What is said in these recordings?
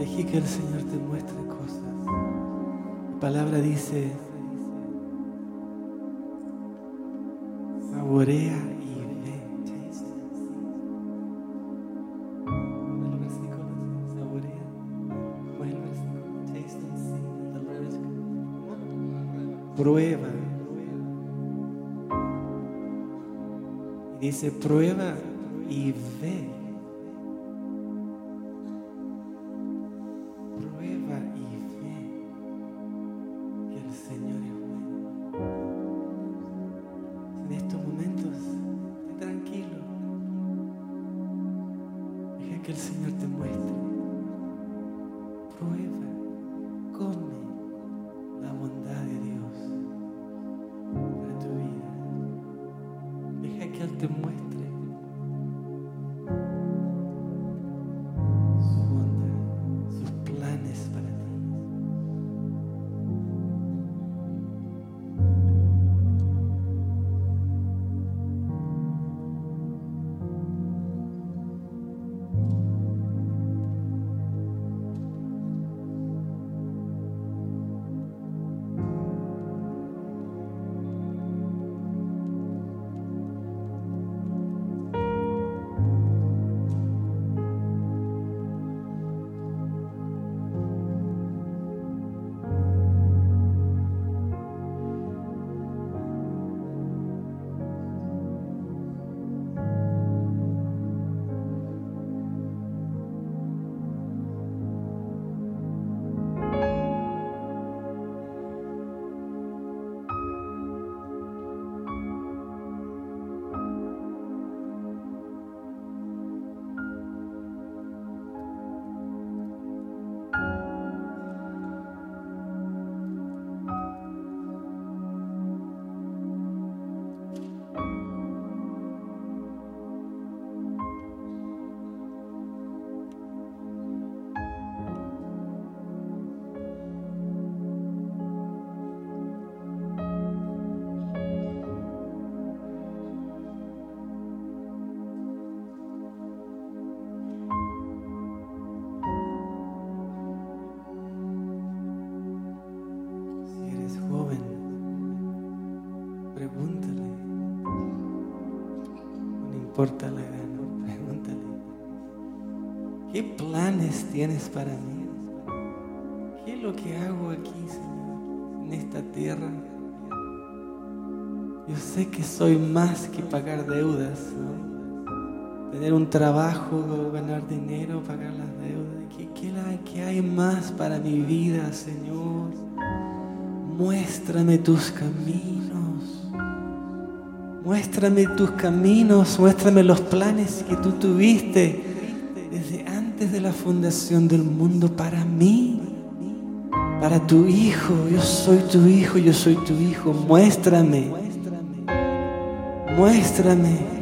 Deje que el Señor te muestre cosas. La palabra dice, saborea y ve. Prueba. Y dice, prueba y ve. Te muestre la pregúntale. ¿Qué planes tienes para mí? ¿Qué es lo que hago aquí, Señor, en esta tierra? Yo sé que soy más que pagar deudas. Tener un trabajo, ganar dinero, pagar las deudas. ¿Qué, qué hay más para mi vida, Señor? Muéstrame tus caminos. Muéstrame tus caminos, muéstrame los planes que tú tuviste desde antes de la fundación del mundo para mí, para tu hijo. Yo soy tu hijo, yo soy tu hijo. Muéstrame, muéstrame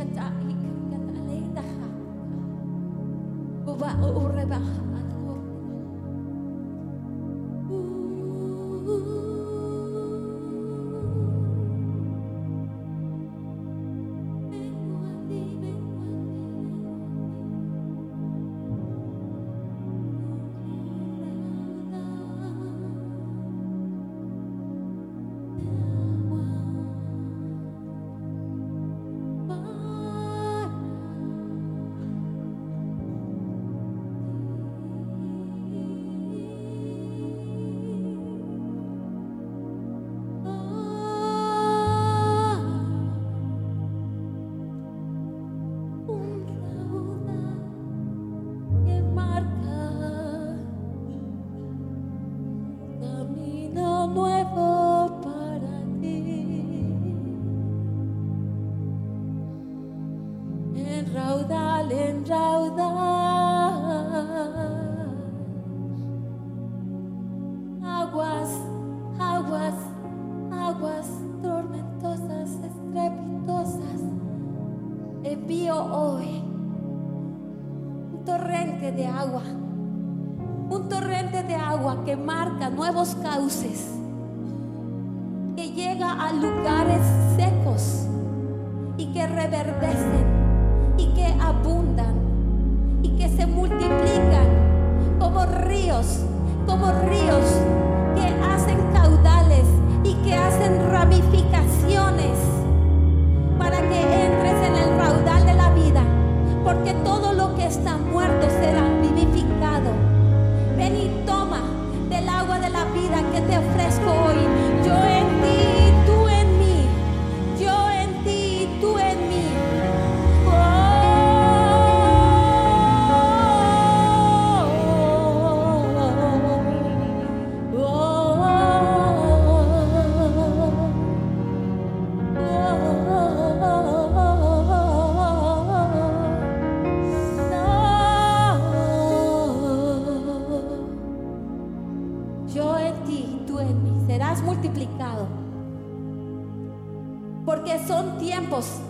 kata, kata, kata, kata, kata, kata, secos y que reverdecen y que abundan y que se multiplican como ríos, como ríos que hacen caudales y que hacen ramificaciones para que entres en el raudal de la vida, porque todo lo que está muerto será vivificado. Ven y toma del agua de la vida que te son tiempos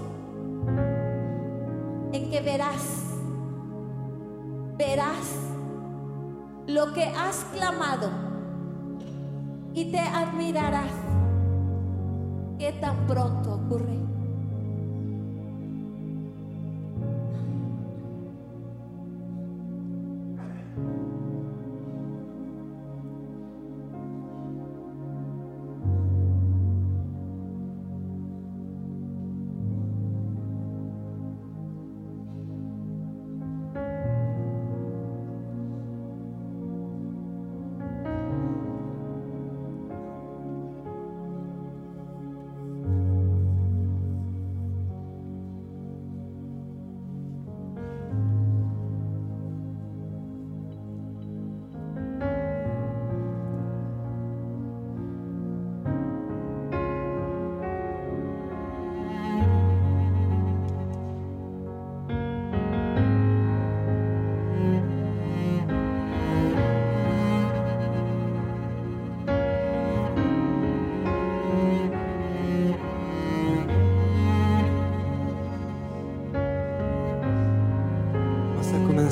en que verás, verás lo que has clamado y te admirarás que tan pronto ocurre.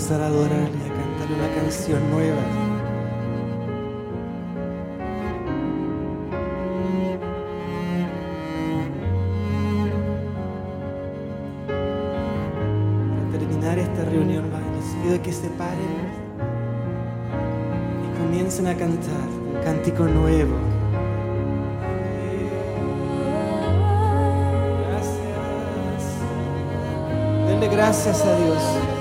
comenzar a y a cantar una canción nueva. Para terminar esta reunión, les pido que se paren y comiencen a cantar un cántico nuevo. Gracias. Denle gracias a Dios.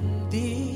bendiga.